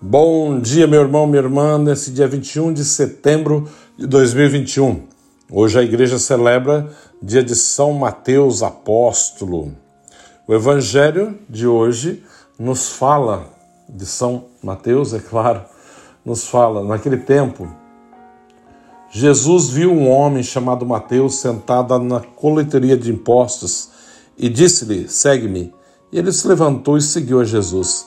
Bom dia, meu irmão, minha irmã, nesse dia 21 de setembro de 2021. Hoje a igreja celebra dia de São Mateus Apóstolo. O evangelho de hoje nos fala de São Mateus, é claro, nos fala, naquele tempo, Jesus viu um homem chamado Mateus sentado na coleteria de impostos e disse-lhe: Segue-me. E ele se levantou e seguiu a Jesus.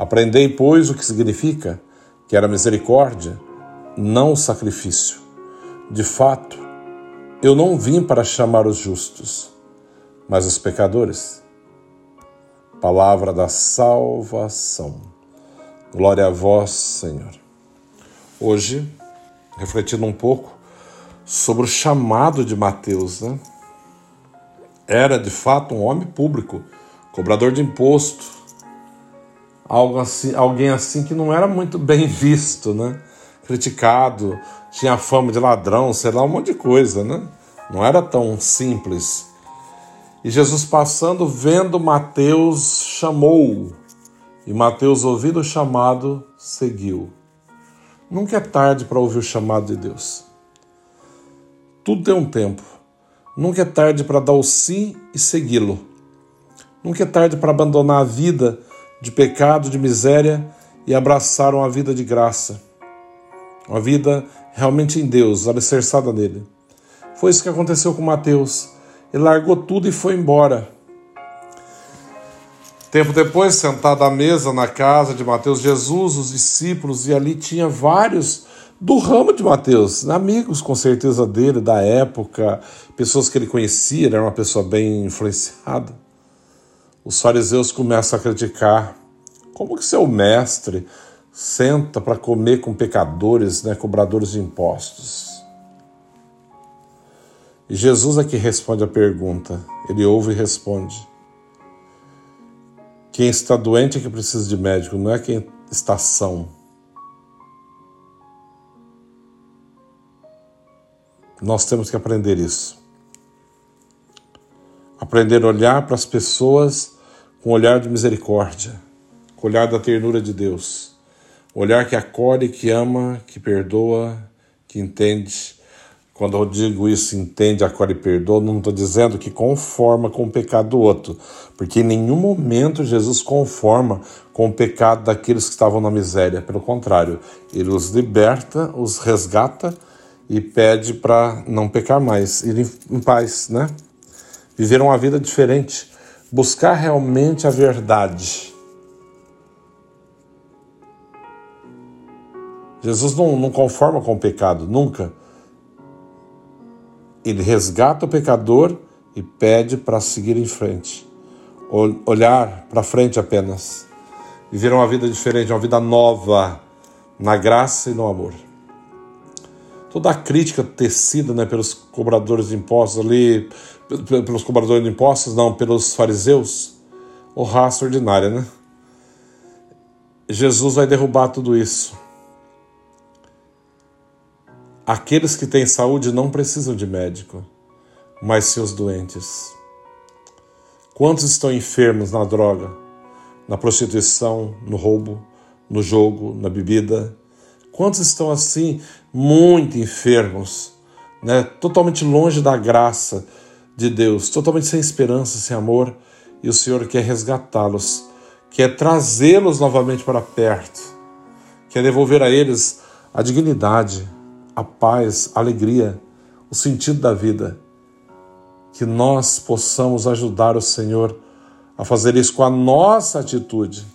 Aprendei, pois, o que significa que era misericórdia, não sacrifício. De fato, eu não vim para chamar os justos, mas os pecadores. Palavra da salvação. Glória a vós, Senhor. Hoje, refletindo um pouco sobre o chamado de Mateus, né? Era de fato um homem público, cobrador de imposto, algo assim, alguém assim que não era muito bem visto, né? Criticado, tinha fama de ladrão, sei lá, um monte de coisa, né? Não era tão simples. E Jesus passando, vendo Mateus, chamou. E Mateus, ouvindo o chamado, seguiu. Nunca é tarde para ouvir o chamado de Deus. Tudo tem um tempo. Nunca é tarde para dar o sim e segui-lo. Nunca é tarde para abandonar a vida de pecado, de miséria e abraçaram a vida de graça. Uma vida realmente em Deus, alicerçada nele. Foi isso que aconteceu com Mateus. Ele largou tudo e foi embora. Tempo depois, sentado à mesa na casa de Mateus, Jesus, os discípulos, e ali tinha vários do ramo de Mateus, amigos com certeza dele, da época, pessoas que ele conhecia, ele era uma pessoa bem influenciada os fariseus começam a criticar. Como que seu mestre senta para comer com pecadores, né, cobradores de impostos? E Jesus é que responde a pergunta. Ele ouve e responde. Quem está doente é que precisa de médico, não é quem está são. Nós temos que aprender isso aprender a olhar para as pessoas com olhar de misericórdia, com olhar da ternura de Deus, olhar que acolhe, que ama, que perdoa, que entende. Quando eu digo isso, entende, acolhe e perdoa, não estou dizendo que conforma com o pecado do outro, porque em nenhum momento Jesus conforma com o pecado daqueles que estavam na miséria. Pelo contrário, ele os liberta, os resgata e pede para não pecar mais, ir em paz, né? Viver uma vida diferente, buscar realmente a verdade. Jesus não, não conforma com o pecado, nunca. Ele resgata o pecador e pede para seguir em frente. Olhar para frente apenas. Viver uma vida diferente, uma vida nova, na graça e no amor toda a crítica tecida né, pelos cobradores de impostos ali, pelos cobradores de impostos, não, pelos fariseus, o raça ordinária, né? Jesus vai derrubar tudo isso. Aqueles que têm saúde não precisam de médico, mas seus doentes. Quantos estão enfermos na droga, na prostituição, no roubo, no jogo, na bebida? Quantos estão assim, muito enfermos, né? totalmente longe da graça de Deus, totalmente sem esperança, sem amor, e o Senhor quer resgatá-los, quer trazê-los novamente para perto, quer devolver a eles a dignidade, a paz, a alegria, o sentido da vida. Que nós possamos ajudar o Senhor a fazer isso com a nossa atitude,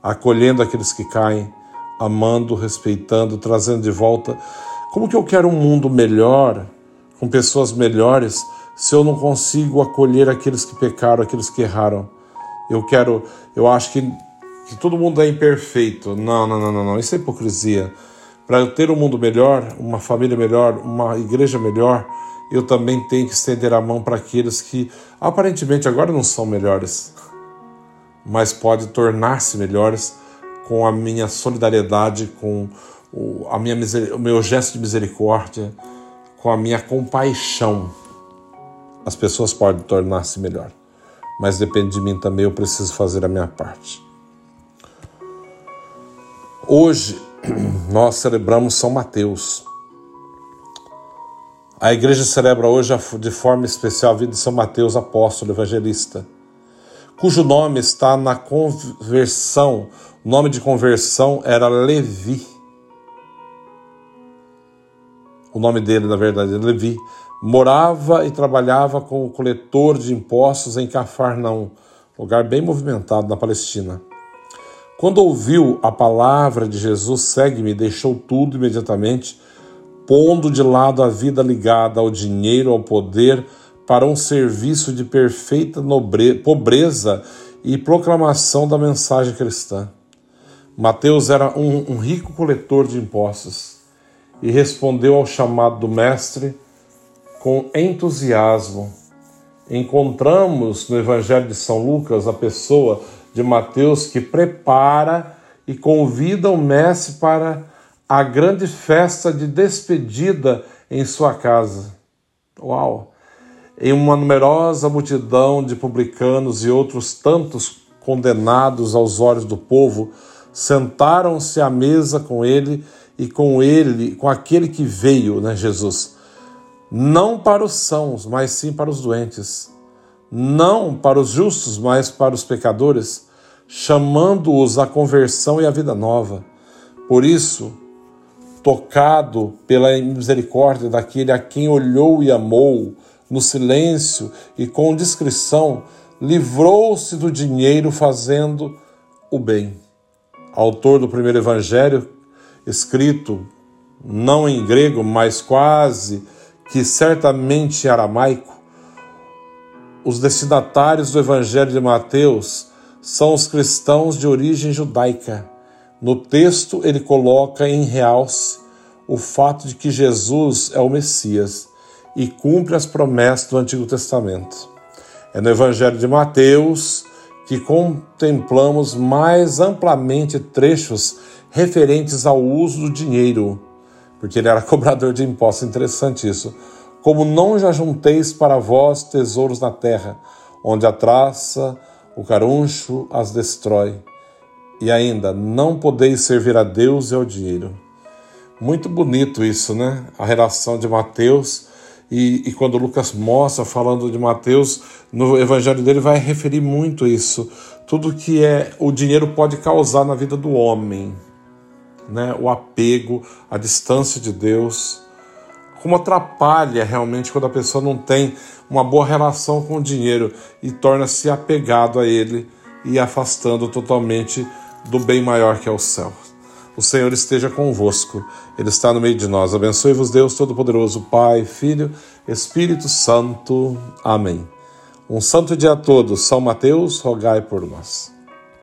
acolhendo aqueles que caem amando, respeitando, trazendo de volta. Como que eu quero um mundo melhor, com pessoas melhores, se eu não consigo acolher aqueles que pecaram, aqueles que erraram? Eu quero, eu acho que que todo mundo é imperfeito. Não, não, não, não, não. Isso é hipocrisia. Para eu ter um mundo melhor, uma família melhor, uma igreja melhor, eu também tenho que estender a mão para aqueles que aparentemente agora não são melhores, mas podem tornar-se melhores com a minha solidariedade, com o, a minha, o meu gesto de misericórdia, com a minha compaixão. As pessoas podem tornar-se melhor, mas depende de mim também, eu preciso fazer a minha parte. Hoje nós celebramos São Mateus. A igreja celebra hoje de forma especial a vida de São Mateus, apóstolo evangelista, cujo nome está na conversão. O nome de conversão era Levi. O nome dele, na verdade, é Levi. Morava e trabalhava como coletor de impostos em Cafarnaum, lugar bem movimentado na Palestina. Quando ouviu a palavra de Jesus, segue-me, deixou tudo imediatamente, pondo de lado a vida ligada ao dinheiro, ao poder, para um serviço de perfeita nobre... pobreza e proclamação da mensagem cristã. Mateus era um, um rico coletor de impostos e respondeu ao chamado do Mestre com entusiasmo. Encontramos no Evangelho de São Lucas a pessoa de Mateus que prepara e convida o mestre para a grande festa de despedida em sua casa. Uau! Em uma numerosa multidão de publicanos e outros tantos condenados aos olhos do povo, sentaram-se à mesa com ele e com ele, com aquele que veio, né, Jesus, não para os sãos, mas sim para os doentes não para os justos, mas para os pecadores, chamando-os à conversão e à vida nova. Por isso, tocado pela misericórdia daquele a quem olhou e amou, no silêncio e com discrição, livrou-se do dinheiro fazendo o bem. Autor do primeiro evangelho, escrito não em grego, mas quase que certamente em aramaico, os destinatários do Evangelho de Mateus são os cristãos de origem judaica. No texto, ele coloca em realce o fato de que Jesus é o Messias e cumpre as promessas do Antigo Testamento. É no Evangelho de Mateus que contemplamos mais amplamente trechos referentes ao uso do dinheiro, porque ele era cobrador de impostos. Interessante isso como não já junteis para vós tesouros na terra, onde a traça, o caruncho as destrói. E ainda, não podeis servir a Deus e ao dinheiro. Muito bonito isso, né? A relação de Mateus. E, e, quando Lucas mostra, falando de Mateus, no evangelho dele vai referir muito isso. Tudo que é o dinheiro pode causar na vida do homem. Né? O apego, a distância de Deus como atrapalha realmente quando a pessoa não tem uma boa relação com o dinheiro e torna-se apegado a ele e afastando totalmente do bem maior que é o céu. O Senhor esteja convosco, Ele está no meio de nós. Abençoe-vos, Deus Todo-Poderoso, Pai, Filho, Espírito Santo. Amém. Um santo dia a todos. São Mateus, rogai por nós.